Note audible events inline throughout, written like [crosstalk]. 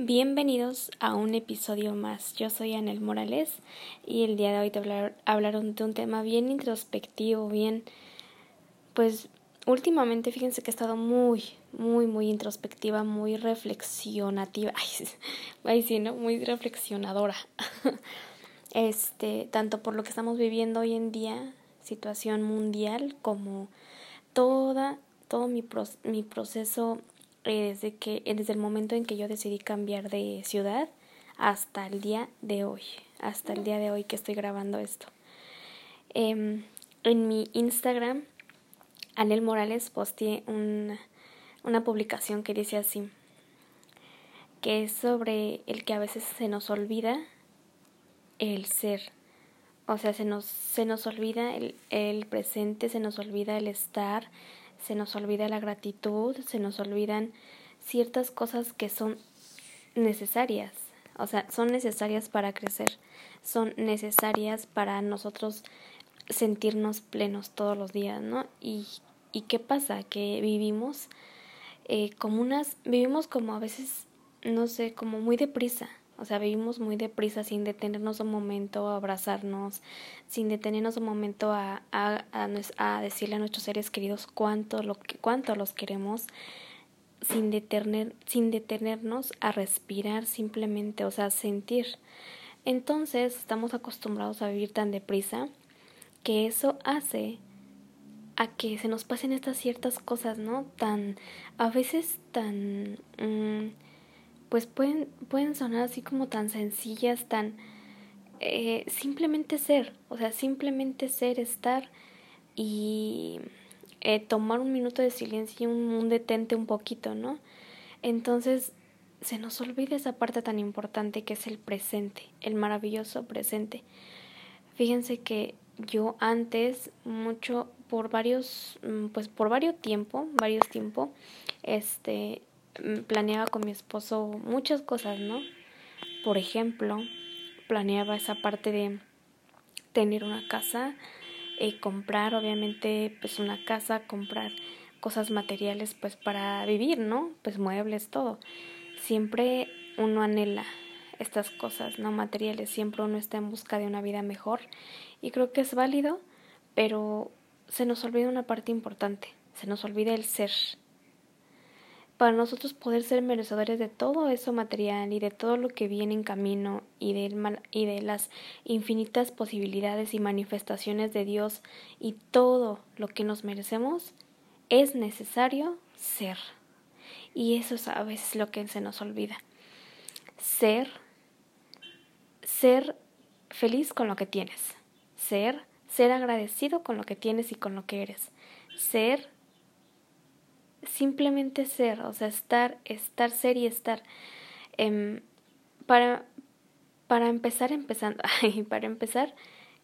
Bienvenidos a un episodio más. Yo soy Anel Morales y el día de hoy te hablar, hablaron de un tema bien introspectivo, bien, pues últimamente fíjense que he estado muy, muy, muy introspectiva, muy reflexionativa, [laughs] ay, ay sí, ¿no? Muy reflexionadora. [laughs] Este, tanto por lo que estamos viviendo hoy en día, situación mundial, como toda, todo mi, mi proceso eh, desde que desde el momento en que yo decidí cambiar de ciudad hasta el día de hoy, hasta el día de hoy que estoy grabando esto. Em, en mi Instagram, Anel Morales posteé una, una publicación que dice así, que es sobre el que a veces se nos olvida el ser. O sea, se nos, se nos olvida el, el presente, se nos olvida el estar, se nos olvida la gratitud, se nos olvidan ciertas cosas que son necesarias, o sea, son necesarias para crecer, son necesarias para nosotros sentirnos plenos todos los días, ¿no? Y, y qué pasa, que vivimos eh, como unas, vivimos como a veces, no sé, como muy deprisa, o sea, vivimos muy deprisa sin detenernos un momento a abrazarnos, sin detenernos un momento a, a, a, decirle a nuestros seres queridos cuánto, lo, cuánto los queremos, sin, detener, sin detenernos a respirar simplemente, o sea, sentir. Entonces estamos acostumbrados a vivir tan deprisa que eso hace a que se nos pasen estas ciertas cosas, ¿no? Tan, a veces tan... Mm, pues pueden, pueden sonar así como tan sencillas, tan eh, simplemente ser, o sea, simplemente ser, estar y eh, tomar un minuto de silencio y un, un detente un poquito, ¿no? Entonces se nos olvida esa parte tan importante que es el presente, el maravilloso presente. Fíjense que yo antes, mucho, por varios, mm, pues por varios tiempo, varios tiempo, este, planeaba con mi esposo muchas cosas, ¿no? Por ejemplo, planeaba esa parte de tener una casa, eh, comprar obviamente pues una casa, comprar cosas materiales pues para vivir, ¿no? Pues muebles, todo. Siempre uno anhela estas cosas, no materiales, siempre uno está en busca de una vida mejor y creo que es válido, pero se nos olvida una parte importante, se nos olvida el ser, para nosotros poder ser merecedores de todo eso material y de todo lo que viene en camino y de, las infinitas posibilidades y manifestaciones de Dios y todo lo que nos merecemos, es necesario ser. Y eso es a veces lo que se nos olvida. Ser, ser feliz con lo que tienes. Ser, ser agradecido con lo que tienes y con lo que eres. Ser simplemente ser, o sea, estar, estar, ser y estar. Eh, para, para empezar, empezando, [laughs] para empezar,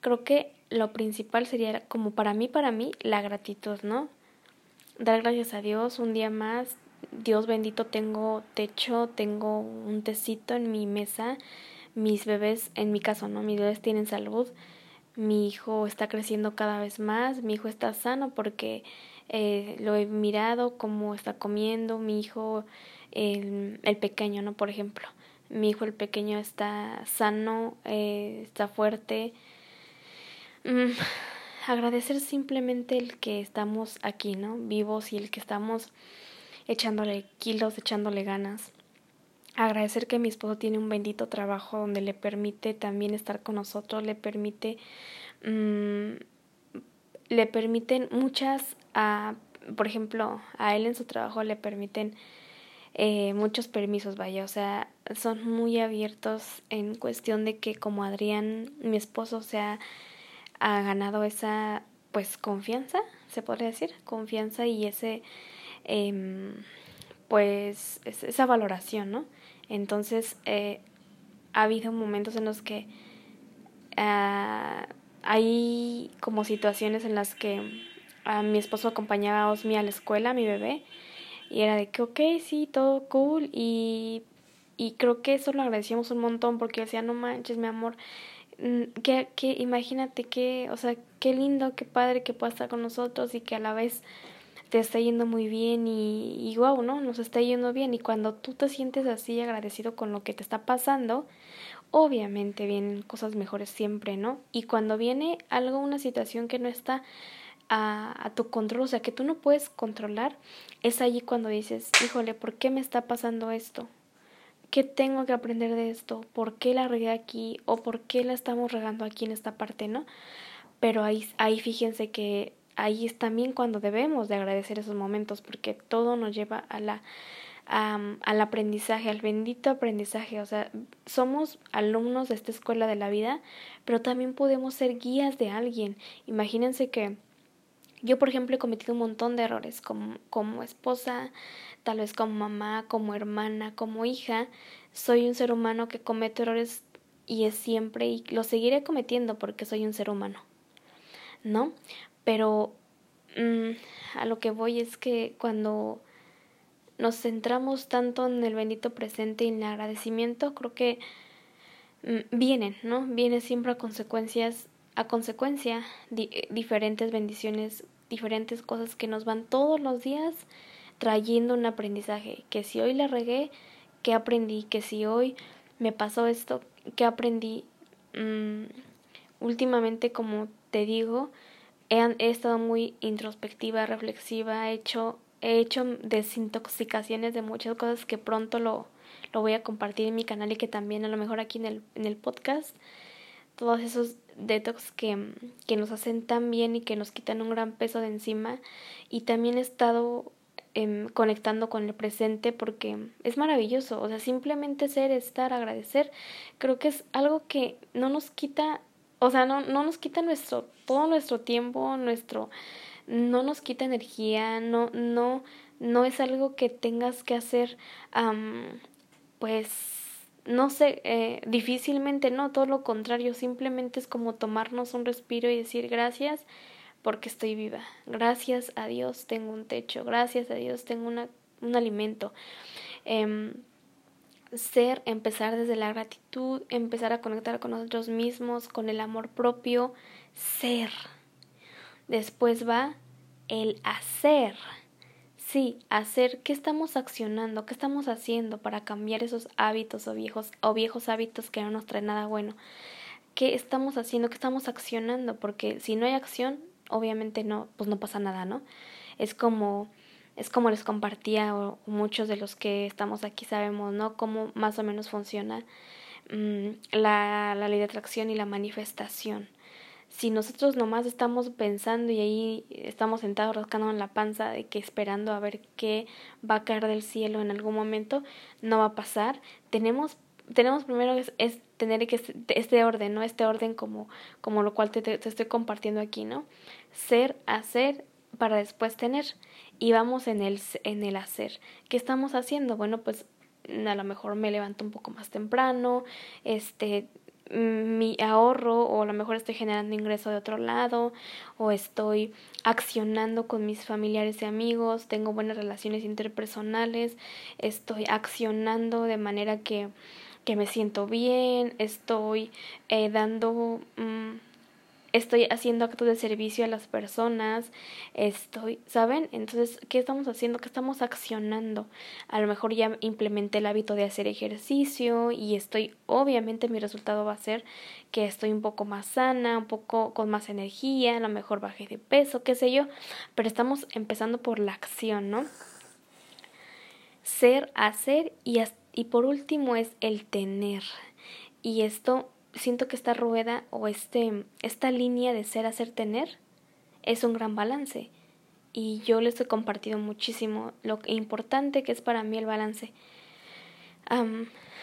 creo que lo principal sería como para mí, para mí, la gratitud, ¿no? Dar gracias a Dios un día más. Dios bendito, tengo techo, tengo un tecito en mi mesa. Mis bebés, en mi caso, ¿no? Mis bebés tienen salud. Mi hijo está creciendo cada vez más. Mi hijo está sano porque eh, lo he mirado, cómo está comiendo, mi hijo, el, el pequeño, ¿no? Por ejemplo, mi hijo el pequeño está sano, eh, está fuerte. Mm, agradecer simplemente el que estamos aquí, ¿no? Vivos y el que estamos echándole kilos, echándole ganas. Agradecer que mi esposo tiene un bendito trabajo donde le permite también estar con nosotros, le permite mm, le permiten muchas, a, por ejemplo, a él en su trabajo le permiten eh, muchos permisos, vaya, o sea, son muy abiertos en cuestión de que como Adrián, mi esposo, se ha, ganado esa, pues, confianza, se podría decir, confianza y ese, eh, pues, esa valoración, ¿no? Entonces, eh, ha habido momentos en los que uh, hay como situaciones en las que a mi esposo acompañaba a Osmi a la escuela, a mi bebé, y era de que, ok, sí, todo cool, y, y creo que eso lo agradecíamos un montón porque decía, no manches, mi amor, mm, que, que imagínate que, o sea, qué lindo, qué padre que pueda estar con nosotros y que a la vez te está yendo muy bien y, y wow, ¿no? Nos está yendo bien y cuando tú te sientes así agradecido con lo que te está pasando, obviamente vienen cosas mejores siempre, ¿no? Y cuando viene algo, una situación que no está a, tu control, o sea, que tú no puedes controlar, es allí cuando dices, híjole, ¿por qué me está pasando esto? ¿Qué tengo que aprender de esto? ¿Por qué la regué aquí? ¿O por qué la estamos regando aquí en esta parte, no? Pero ahí, ahí fíjense que ahí es también cuando debemos de agradecer esos momentos, porque todo nos lleva a la al aprendizaje, al bendito aprendizaje. O sea, somos alumnos de esta escuela de la vida, pero también podemos ser guías de alguien. Imagínense que yo, por ejemplo, he cometido un montón de errores como, como esposa, tal vez como mamá, como hermana, como hija. Soy un ser humano que comete errores y es siempre y lo seguiré cometiendo porque soy un ser humano. ¿No? Pero mm, a lo que voy es que cuando nos centramos tanto en el bendito presente y en el agradecimiento, creo que mm, vienen, ¿no? Vienen siempre a consecuencias, a consecuencia diferentes bendiciones diferentes cosas que nos van todos los días trayendo un aprendizaje. Que si hoy la regué, ¿qué aprendí? Que si hoy me pasó esto, ¿qué aprendí? Mm, últimamente, como te digo, he, he, estado muy introspectiva, reflexiva, he hecho, he hecho desintoxicaciones de muchas cosas que pronto lo, lo voy a compartir en mi canal y que también a lo mejor aquí en el, en el podcast. Todos esos detox que, que nos hacen tan bien y que nos quitan un gran peso de encima. Y también he estado eh, conectando con el presente porque es maravilloso. O sea, simplemente ser, estar, agradecer, creo que es algo que no nos quita, o sea, no, no nos quita nuestro, todo nuestro tiempo, nuestro, no nos quita energía, no, no, no es algo que tengas que hacer, pues no sé, eh, difícilmente no, todo lo contrario, simplemente es como tomarnos un respiro y decir gracias porque estoy viva, gracias a Dios tengo un techo, gracias a Dios tengo una, un alimento. Eh, ser, empezar desde la gratitud, empezar a conectar con nosotros mismos, con el amor propio, ser. Después va el hacer. Sí, hacer qué estamos accionando, qué estamos haciendo para cambiar esos hábitos o viejos o viejos hábitos que no nos traen nada bueno. ¿Qué estamos haciendo? ¿Qué estamos accionando? Porque si no hay acción, obviamente no, pues no pasa nada, ¿no? Es como es como les compartía o muchos de los que estamos aquí sabemos, ¿no? Cómo más o menos funciona mmm, la, la ley de atracción y la manifestación si nosotros nomás estamos pensando y ahí estamos sentados rascando en la panza de que esperando a ver qué va a caer del cielo en algún momento, no va a pasar. Tenemos tenemos primero es, es tener que este orden, ¿no? Este orden como como lo cual te, te, estoy compartiendo aquí, ¿no? Ser, hacer para después tener y vamos en el en el hacer. ¿Qué estamos haciendo? Bueno, pues a lo mejor me levanto un poco más temprano, este mi ahorro o a lo mejor estoy generando ingreso de otro lado o estoy accionando con mis familiares y amigos, tengo buenas relaciones interpersonales, estoy accionando de manera que, que me siento bien, estoy eh, dando... Estoy haciendo actos de servicio a las personas, estoy, ¿saben? Entonces, ¿qué estamos haciendo? ¿Qué estamos accionando? A lo mejor ya implementé el hábito de hacer ejercicio y estoy, obviamente mi resultado va a ser que estoy un poco más sana, un poco con más energía, a lo mejor bajé de peso, qué sé yo, pero estamos empezando por la acción, ¿no? Ser, hacer y, y por último es el tener. Y esto siento que esta rueda o este, esta línea de ser, hacer, tener es un gran balance. Y yo les he compartido muchísimo lo importante que es para mí el balance.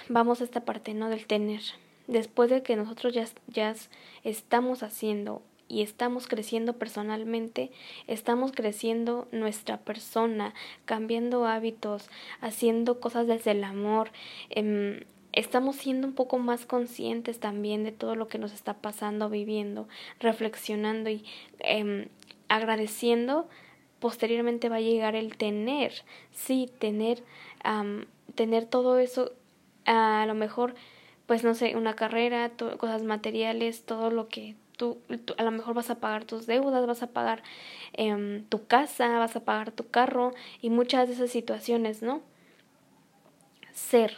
vamos a esta parte, ¿no? Del tener. Después de que nosotros ya, ya estamos haciendo y estamos creciendo personalmente, estamos creciendo nuestra persona, cambiando hábitos, haciendo cosas desde el amor, eh, estamos siendo un poco más conscientes también de todo lo que nos está pasando, viviendo, reflexionando y eh, agradeciendo, posteriormente va a llegar el tener, sí, tener, tener todo eso, a lo mejor, pues no sé, una carrera, cosas materiales, todo lo que tú, a lo mejor vas a pagar tus deudas, vas a pagar em, tu casa, vas a pagar tu carro y muchas de esas situaciones, ¿no? Ser,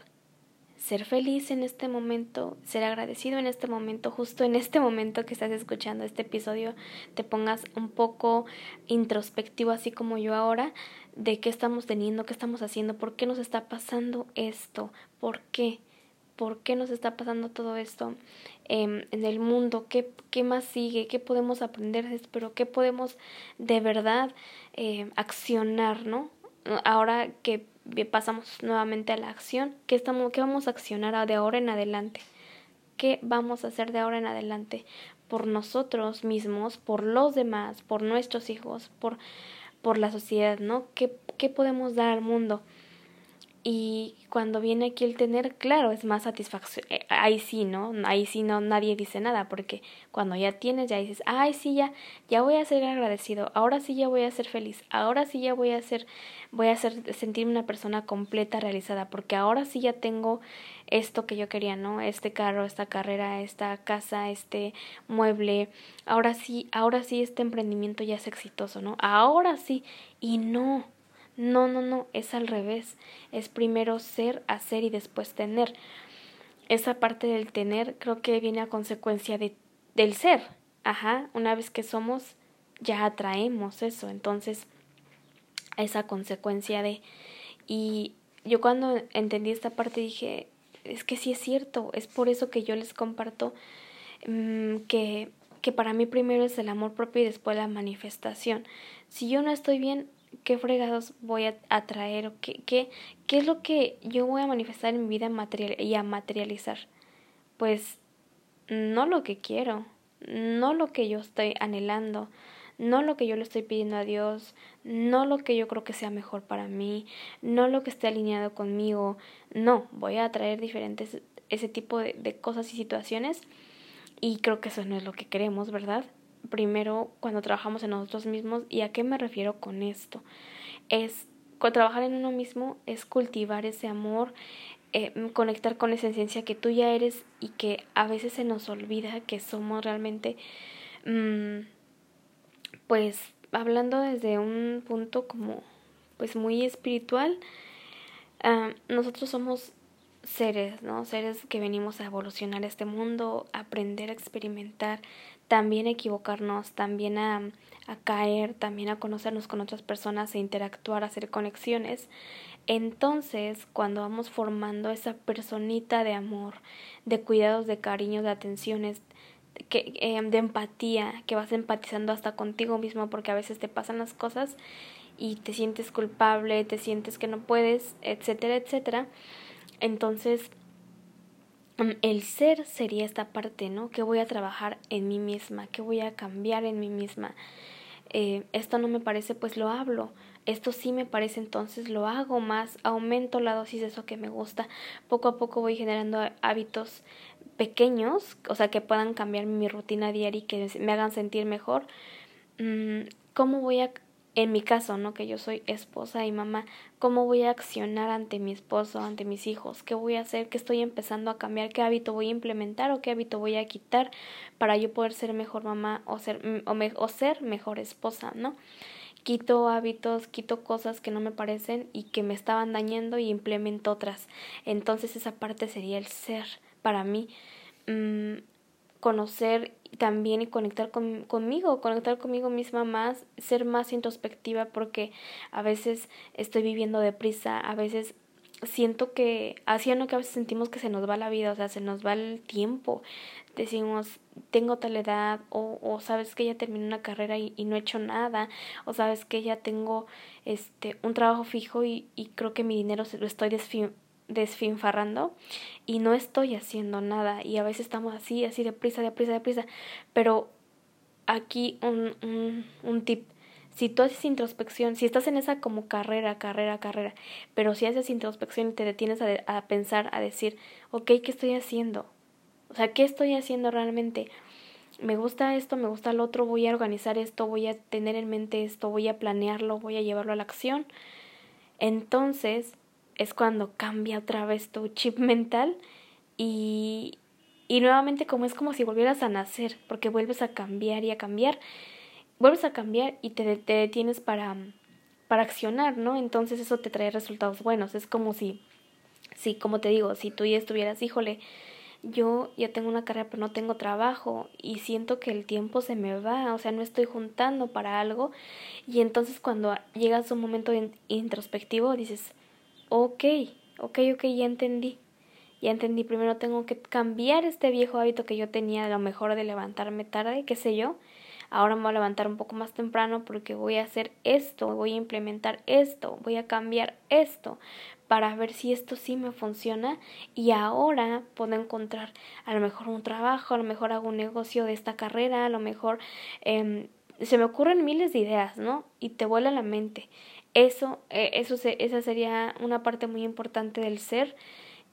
ser feliz en este momento, ser agradecido en este momento, justo en este momento que estás escuchando este episodio, te pongas un poco introspectivo, así como yo ahora, de qué estamos teniendo, qué estamos haciendo, por qué nos está pasando esto, por qué, por qué nos está pasando todo esto em, en el mundo, ¿Qué, qué más sigue, qué podemos aprender pero qué podemos de verdad eh, accionar, ¿no? Ahora que pasamos nuevamente a la acción, ¿qué, estamos, ¿qué vamos a accionar de ahora en adelante? ¿Qué vamos a hacer de ahora en adelante? Por nosotros mismos, por los demás, por nuestros hijos, por, por la sociedad, ¿no? ¿Qué, ¿Qué podemos dar al mundo? Y cuando viene aquí el tener, claro, es más satisfacción. Eh, ahí sí, ¿no? Ahí sí no nadie dice nada, porque cuando ya tienes, ya dices, ay, sí, ya, ya voy a ser agradecido, ahora sí ya voy a ser feliz, ahora sí ya voy a ser, voy a ser, sentirme una persona completa, realizada, porque ahora sí ya tengo esto que yo quería, ¿no? Este carro, esta carrera, esta casa, este mueble, ahora sí, ahora sí este emprendimiento ya es exitoso, ¿no? Ahora sí, y no, no, no, no, es al revés. Es primero ser, hacer y después tener. Esa parte del tener creo que viene a consecuencia de, del ser. Ajá, una vez que somos, ya atraemos eso. Entonces, esa consecuencia de... Y yo cuando entendí esta parte dije, es que sí es cierto, es por eso que yo les comparto mm, que, que para mí primero es el amor propio y después la manifestación. Si yo no estoy bien, qué fregados voy a atraer o qué, qué, qué es lo que yo voy a manifestar en mi vida material y a materializar. Pues no lo que quiero, no lo que yo estoy anhelando, no lo que yo le estoy pidiendo a Dios, no lo que yo creo que sea mejor para mí, no lo que esté alineado conmigo, no, voy a atraer diferentes ese tipo de, de cosas y situaciones y creo que eso no es lo que queremos, ¿verdad? Primero cuando trabajamos en nosotros mismos. ¿Y a qué me refiero con esto? Es trabajar en uno mismo es cultivar ese amor, eh, conectar con esa esencia que tú ya eres y que a veces se nos olvida que somos realmente, mm, pues hablando desde un punto como pues muy espiritual, ah, nosotros somos seres, ¿no? Seres que venimos a evolucionar este mundo, aprender a experimentar, también a equivocarnos, también a, caer, también a conocernos con otras personas, a interactuar, hacer conexiones. Entonces, cuando vamos formando esa personita de amor, de cuidados, de cariño, de atenciones, eh, de empatía, que vas empatizando hasta contigo mismo porque a veces te pasan las cosas y te sientes culpable, te sientes que no puedes, etcétera, etcétera. Entonces, el ser sería esta parte, ¿no? Que voy a trabajar en mí misma, que voy a cambiar en mí misma. Eh, esto no me parece, pues lo hablo. Esto sí me parece, entonces lo hago más, aumento la dosis de eso que me gusta. Poco a poco voy generando hábitos pequeños, o sea, que puedan cambiar mi rutina diaria y que me hagan sentir mejor. Mm, ¿Cómo voy a en mi caso, ¿no? Que yo soy esposa y mamá, ¿cómo voy a accionar ante mi esposo, ante mis hijos? ¿Qué voy a hacer? ¿Qué estoy empezando a cambiar? ¿Qué hábito voy a implementar o qué hábito voy a quitar para yo poder ser mejor mamá o ser, mm, o, o ser mejor esposa, ¿no? Quito hábitos, quito cosas que no me parecen y que me estaban dañando y implemento otras. Entonces esa parte sería el ser para mí. Mm, conocer también y conectar con, conmigo, conectar conmigo misma más, ser más introspectiva porque a veces estoy viviendo deprisa, a veces siento que, así no que a veces sentimos que se nos va la vida, o sea, se nos va el tiempo. Decimos, tengo tal edad, o, o sabes que ya terminé una carrera y, y, no he hecho nada, o sabes que ya tengo este un trabajo fijo y, y creo que mi dinero se lo estoy desfinfarrando y no estoy haciendo nada y a veces estamos así, así de prisa, de prisa, de prisa, pero aquí un, un, tip, si tú haces introspección, si estás en esa como carrera, carrera, carrera, pero si haces introspección y te detienes a, a pensar, a decir, ok, ¿qué estoy haciendo? O sea, ¿qué estoy haciendo realmente? me gusta esto, me gusta lo otro, voy a organizar esto, voy a tener en mente esto, voy a planearlo, voy a llevarlo a la acción. Entonces, es cuando cambia otra vez tu chip mental y, Y nuevamente como es como si volvieras a nacer, porque vuelves a cambiar y a cambiar, vuelves a cambiar y te, te detienes para, para accionar, ¿no? Entonces eso te trae resultados buenos. Es como si, si, como te digo, si tú ya estuvieras, híjole, yo ya tengo una carrera pero no tengo trabajo y siento que el tiempo se me va, o sea, no estoy juntando para algo y entonces cuando llegas a un momento introspectivo dices, ok, ok, ok, ya entendí, ya entendí, primero tengo que cambiar este viejo hábito que yo tenía a lo mejor de levantarme tarde, qué sé yo, ahora me voy a levantar un poco más temprano porque voy a hacer esto, voy a implementar esto, voy a cambiar esto, para ver si esto sí me funciona y ahora puedo encontrar a lo mejor un trabajo, a lo mejor hago un negocio de esta carrera, a lo mejor eh, se me ocurren miles de ideas, ¿no? Y te vuela la mente. Eso, eh, eso esa sería una parte muy importante del ser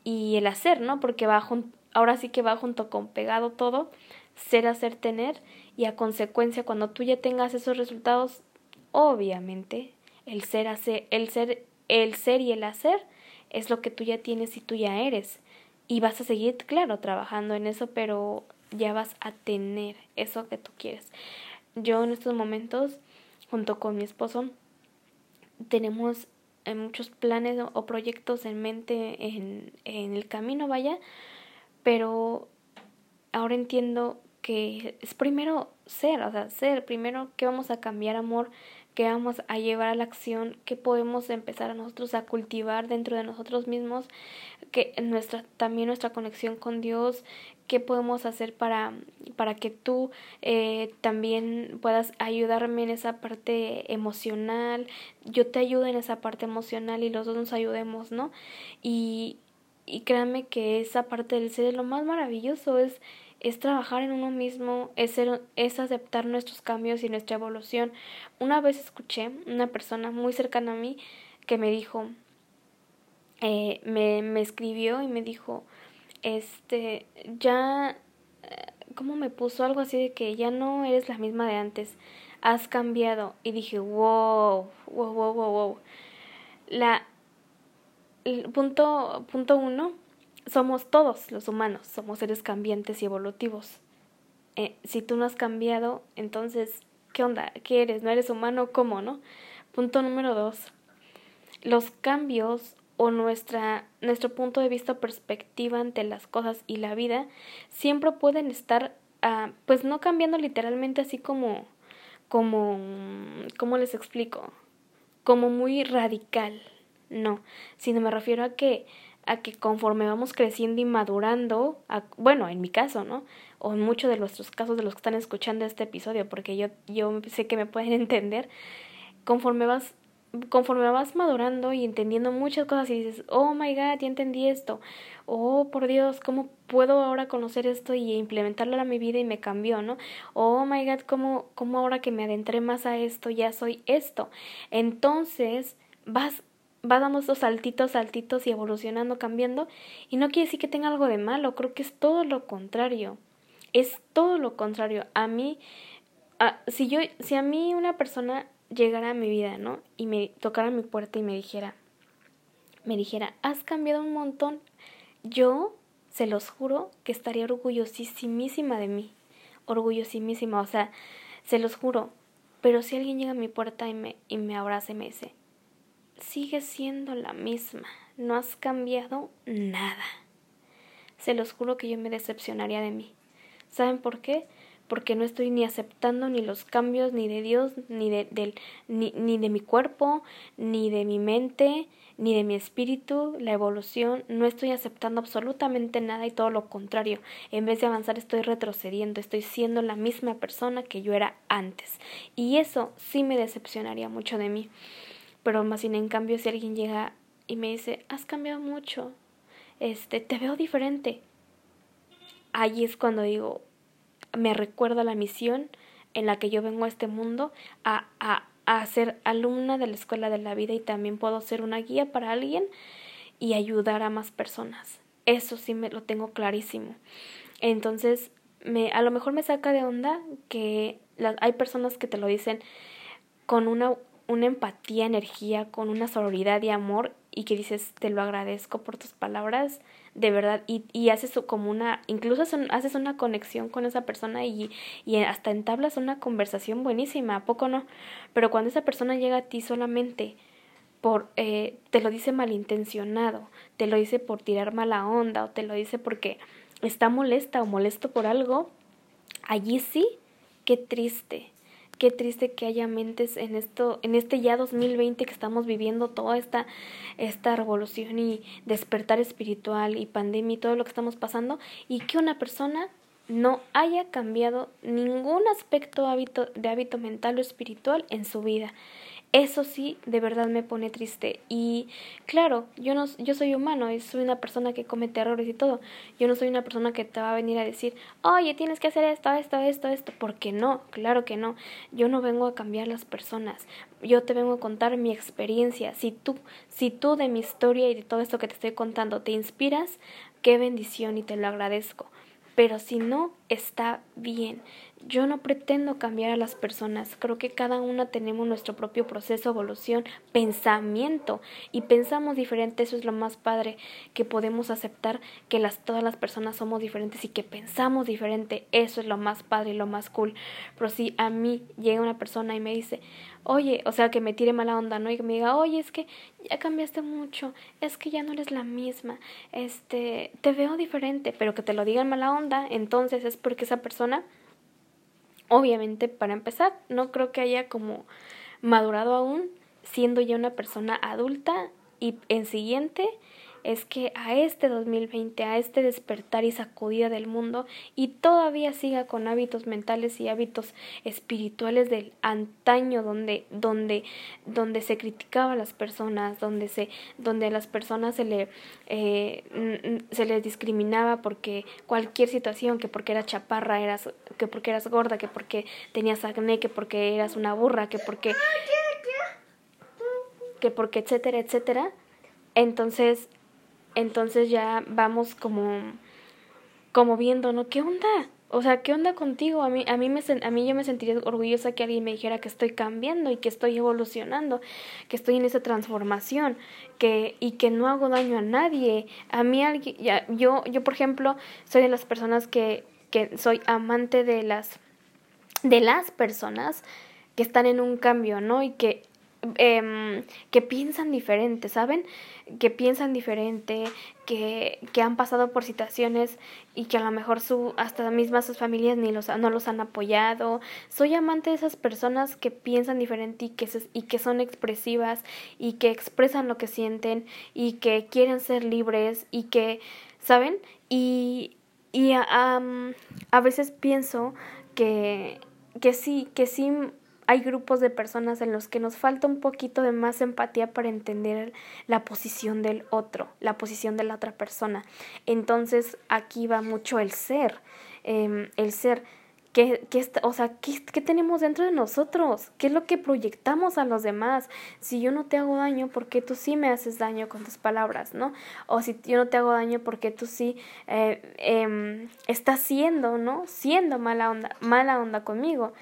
y el hacer, ¿no? Porque va ahora sí que va junto con pegado todo, ser, hacer, tener y a consecuencia cuando tú ya tengas esos resultados, obviamente el ser hace, el ser el ser y el hacer es lo que tú ya tienes y tú ya eres. Y vas a seguir, claro, trabajando en eso, pero ya vas a tener eso que tú quieres. Yo en estos momentos, junto con mi esposo, tenemos eh, muchos planes o proyectos en mente en, en el camino, vaya, pero ahora entiendo que es primero ser, o sea, ser, primero que vamos a cambiar amor, que vamos a llevar a la acción, que podemos empezar a nosotros a cultivar dentro de nosotros mismos, que nuestra, también nuestra conexión con Dios, qué podemos hacer para, para que tú eh, también puedas ayudarme en esa parte emocional, yo te ayudo en esa parte emocional y los dos nos ayudemos, ¿no? Y, y créanme que esa parte del ser es lo más maravilloso, es es trabajar en uno mismo, es, ser, es aceptar nuestros cambios y nuestra evolución. Una vez escuché una persona muy cercana a mí que me dijo, eh, me, me escribió y me dijo, este, ya, eh, ¿cómo me puso algo así de que ya no eres la misma de antes? Has cambiado. Y dije, wow, wow, wow, wow, wow. La, punto, punto uno, somos todos los humanos, somos seres cambiantes y evolutivos. Eh, si tú no has cambiado, entonces, ¿qué onda? ¿Qué eres? ¿No eres humano? ¿Cómo, no? Punto número dos. Los cambios o nuestra, nuestro punto de vista o perspectiva ante las cosas y la vida siempre pueden estar, uh, pues no cambiando literalmente así como, como, ¿cómo les explico? Como muy radical, no, sino me refiero a que a que conforme vamos creciendo y madurando, bueno, en mi caso, ¿no? O en muchos de nuestros casos de los que están escuchando este episodio, porque yo, yo sé que me pueden [laughs] entender, conforme vas conforme vas madurando y entendiendo muchas cosas y dices, oh my god, ya entendí esto, oh por Dios, ¿cómo puedo ahora conocer esto y implementarlo a mi vida y me cambió, ¿no? Oh my god, ¿cómo, cómo ahora que me adentré más a esto ya soy esto? Entonces vas va dando esos saltitos, saltitos y evolucionando, cambiando. Y no quiere decir que tenga algo de malo, creo que es todo lo contrario. Es todo lo contrario. A mí, si yo, si a mí una persona llegara a mi vida, ¿no? Y me tocara mi puerta y me dijera, me dijera, has cambiado un montón. Yo, se los juro, que estaría orgullosísima de mí. Orgullosísima, o sea, se los juro. Pero si alguien llega a mi puerta y me, y me abraza y me dice, Sigue siendo la misma, no has cambiado nada. Se los juro que yo me decepcionaría de mí. ¿Saben por qué? Porque no estoy ni aceptando ni los cambios ni de Dios, ni de, ni, ni de mi cuerpo, ni de mi mente, ni de mi espíritu, la evolución, no estoy aceptando absolutamente nada y todo lo contrario. En vez de avanzar estoy retrocediendo, estoy siendo la misma persona que yo era antes. Y eso sí me decepcionaría mucho de mí. Pero más sin en cambio si alguien llega y me dice, has cambiado mucho, este, te veo diferente. Ahí es cuando digo, me recuerda la misión en la que yo vengo a este mundo a, a, a ser alumna de la escuela de la vida y también puedo ser una guía para alguien y ayudar a más personas. Eso sí me lo tengo clarísimo. Entonces, me, a lo mejor me saca de onda que hay personas que te lo dicen con una una empatía, energía, con una sororidad y amor y que dices, te lo agradezco por tus palabras, de verdad, y, y haces como una, incluso haces una conexión con esa persona y, y hasta entablas una conversación buenísima, ¿a poco no? Pero cuando esa persona llega a ti solamente por, eh, te lo dice malintencionado, te lo dice por tirar mala onda o te lo dice porque está molesta o molesto por algo, allí sí, qué triste, qué triste que haya mentes en esto, en este ya 2020 que estamos viviendo toda esta, esta revolución y despertar espiritual y pandemia y todo lo que estamos pasando y que una persona no haya cambiado ningún aspecto hábito, de hábito mental o espiritual en su vida. Eso sí, de verdad me pone triste. Y claro, yo no, yo soy humano y soy una persona que comete errores y todo. Yo no soy una persona que te va a venir a decir, oye, tienes que hacer esto, esto, esto, esto. Porque no, claro que no. Yo no vengo a cambiar las personas. Yo te vengo a contar mi experiencia. Si tú, si tú de mi historia y de todo esto que te estoy contando te inspiras, qué bendición y te lo agradezco. Pero si no, está bien. Yo no pretendo cambiar a las personas, creo que cada una tenemos nuestro propio proceso, evolución, pensamiento y pensamos diferente, eso es lo más padre, que podemos aceptar que las, todas las personas somos diferentes y que pensamos diferente, eso es lo más padre y lo más cool. Pero si a mí llega una persona y me dice, oye, o sea, que me tire mala onda, ¿no? Y que me diga, oye, es que ya cambiaste mucho, es que ya no eres la misma, este, te veo diferente, pero que te lo digan mala onda, entonces es porque esa persona Obviamente, para empezar, no creo que haya como madurado aún, siendo ya una persona adulta y en siguiente es que a este 2020, a este despertar y sacudida del mundo y todavía siga con hábitos mentales y hábitos espirituales del antaño donde donde donde se criticaba a las personas, donde se donde a las personas se le eh, se les discriminaba porque cualquier situación, que porque eras chaparra, eras que porque eras gorda, que porque tenías acné, que porque eras una burra, que porque que porque etcétera, etcétera. Entonces, entonces ya vamos como, como viendo, ¿no? ¿Qué onda? O sea, ¿qué onda contigo? A mí, a mí, me, a mí yo me sentiría orgullosa que alguien me dijera que estoy cambiando y que estoy evolucionando, que estoy en esa transformación, que, y que no hago daño a nadie. A mí alguien, ya, yo, yo por ejemplo, soy de las personas que, que soy amante de las, de las personas que están en un cambio, ¿no? Y que eh, que piensan diferente, ¿saben? Que piensan diferente, que, que han pasado por situaciones y que a lo mejor su, hasta mismas sus familias ni los, no los han apoyado. Soy amante de esas personas que piensan diferente y que, y que son expresivas y que expresan lo que sienten y que quieren ser libres y que, ¿saben? Y, y a veces pienso que, que sí, que sí hay grupos de personas en los que nos falta un poquito de más empatía para entender la posición del otro, la posición de la otra persona. Entonces aquí va mucho el ser, em, el ser. ¿Qué, qué, o sea, ¿qué, ¿qué, tenemos dentro de nosotros? ¿Qué es lo que proyectamos a los demás? Si yo no te hago daño, ¿por qué tú sí me haces daño con tus palabras, no? O si yo no te hago daño, ¿por qué tú sí eh, eh, estás siendo, no? Siendo mala onda, mala onda conmigo.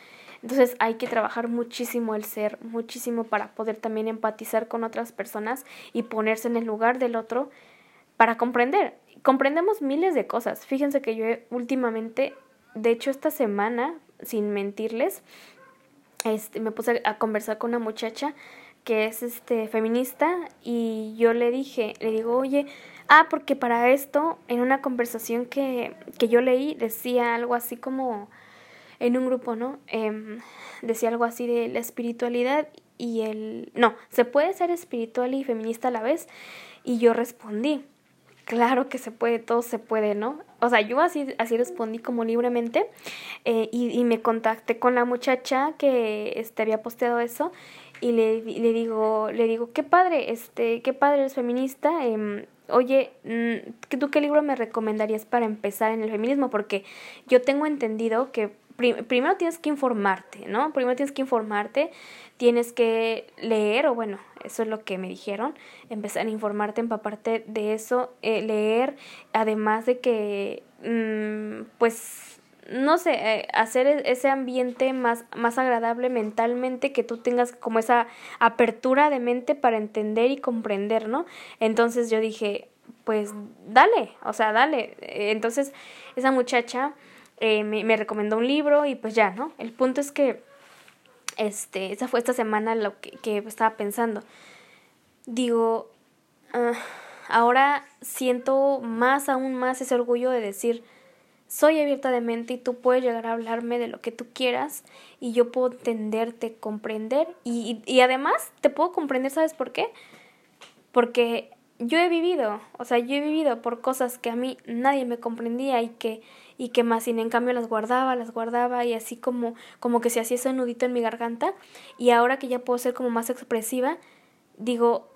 Entonces hay que trabajar muchísimo el ser, muchísimo para poder también empatizar con otras personas y ponerse en el lugar del otro para comprender. Comprendemos miles de cosas. Fíjense que yo últimamente, de hecho esta semana, sin mentirles, este, me puse a conversar con una muchacha que es este feminista y yo le dije, le digo, oye, ah, porque para esto, en una conversación que, que yo leí, decía algo así como en un grupo, ¿no? Eh, decía algo así de la espiritualidad y el... No, se puede ser espiritual y feminista a la vez. Y yo respondí, claro que se puede, todo se puede, ¿no? O sea, yo así, así respondí como libremente eh, y, y, me contacté con la muchacha que este, había posteado eso y le, le digo, le digo, qué padre, este, qué padre es feminista, eh, oye, mm, ¿tú qué libro me recomendarías para empezar en el feminismo? Porque yo tengo entendido que primero tienes que informarte, ¿no? Primero tienes que informarte, tienes que leer, o bueno, eso es lo que me dijeron, empezar a informarte, empaparte de eso, eh, leer, además de que, mm, pues, no sé, eh, hacer e-, ese ambiente más, más agradable mentalmente, que tú tengas como esa apertura de mente para entender y comprender, ¿no? Entonces yo dije, pues dale, o sea, dale. Entonces esa muchacha eh, me, me recomendó un libro y pues ya, ¿no? El punto es que, este, esa fue esta semana lo que, que estaba pensando. Digo, uh, ahora siento más, aún más ese orgullo de decir, soy abierta de mente y tú puedes llegar a hablarme de lo que tú quieras y yo puedo entenderte, comprender y, y, además te puedo comprender, ¿sabes por qué? Porque yo he vivido, o sea, yo he vivido por cosas que a mí nadie me comprendía y que y que más sin en cambio las guardaba, las guardaba y así como como que se hacía ese nudito en mi garganta y ahora que ya puedo ser como más expresiva, digo,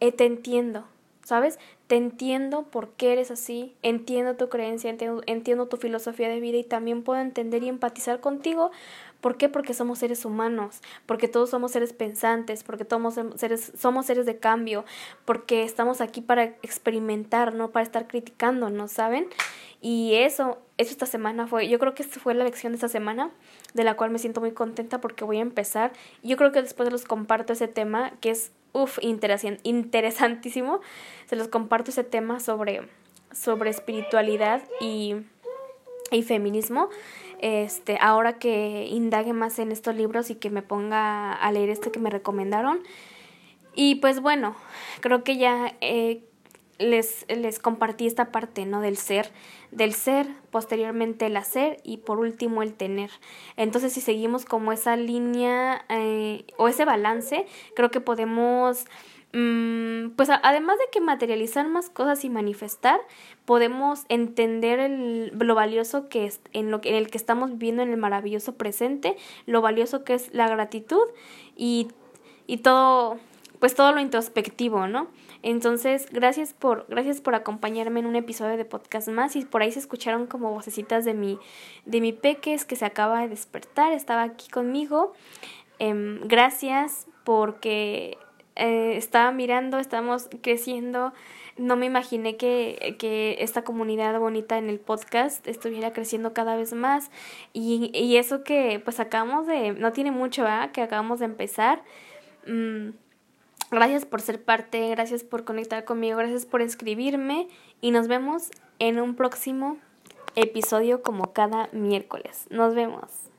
eh, te entiendo, ¿sabes? Te entiendo por qué eres así, entiendo tu creencia, entiendo, entiendo tu filosofía de vida y también puedo entender y empatizar contigo. ¿Por qué? Porque somos seres humanos, porque todos somos seres pensantes, porque todos seres, somos seres de cambio, porque estamos aquí para experimentar, no para estar criticándonos, ¿saben? Y eso, eso esta semana fue, yo creo que esta fue la lección de esta semana, de la cual me siento muy contenta porque voy a empezar. Yo creo que después los comparto ese tema, que es uff, interesantísimo. Se los comparto ese tema sobre, sobre espiritualidad y, y feminismo. Este, ahora que indague más en estos libros y que me ponga a leer este que me recomendaron. Y pues bueno, creo que ya eh, les, les compartí esta parte, ¿no? Del ser, del ser, posteriormente el hacer y por último el tener. Entonces, si seguimos como esa línea eh, o ese balance, creo que podemos pues además de que materializar más cosas y manifestar, podemos entender el, lo valioso que es en lo en el que estamos viviendo en el maravilloso presente, lo valioso que es la gratitud y, y todo pues todo lo introspectivo, ¿no? Entonces, gracias por, gracias por acompañarme en un episodio de podcast más. Y por ahí se escucharon como vocecitas de mi, de mi peques que se acaba de despertar, estaba aquí conmigo. Em, gracias porque eh, estaba mirando, estamos creciendo. No me imaginé que, que, esta comunidad bonita en el podcast estuviera creciendo cada vez más. Y, y eso que pues acabamos de, no tiene mucho, ¿ah? Que acabamos de empezar. Mm, Gracias por ser parte, gracias por conectar conmigo, gracias por escribirme y nos vemos en un próximo episodio como cada miércoles. Nos vemos.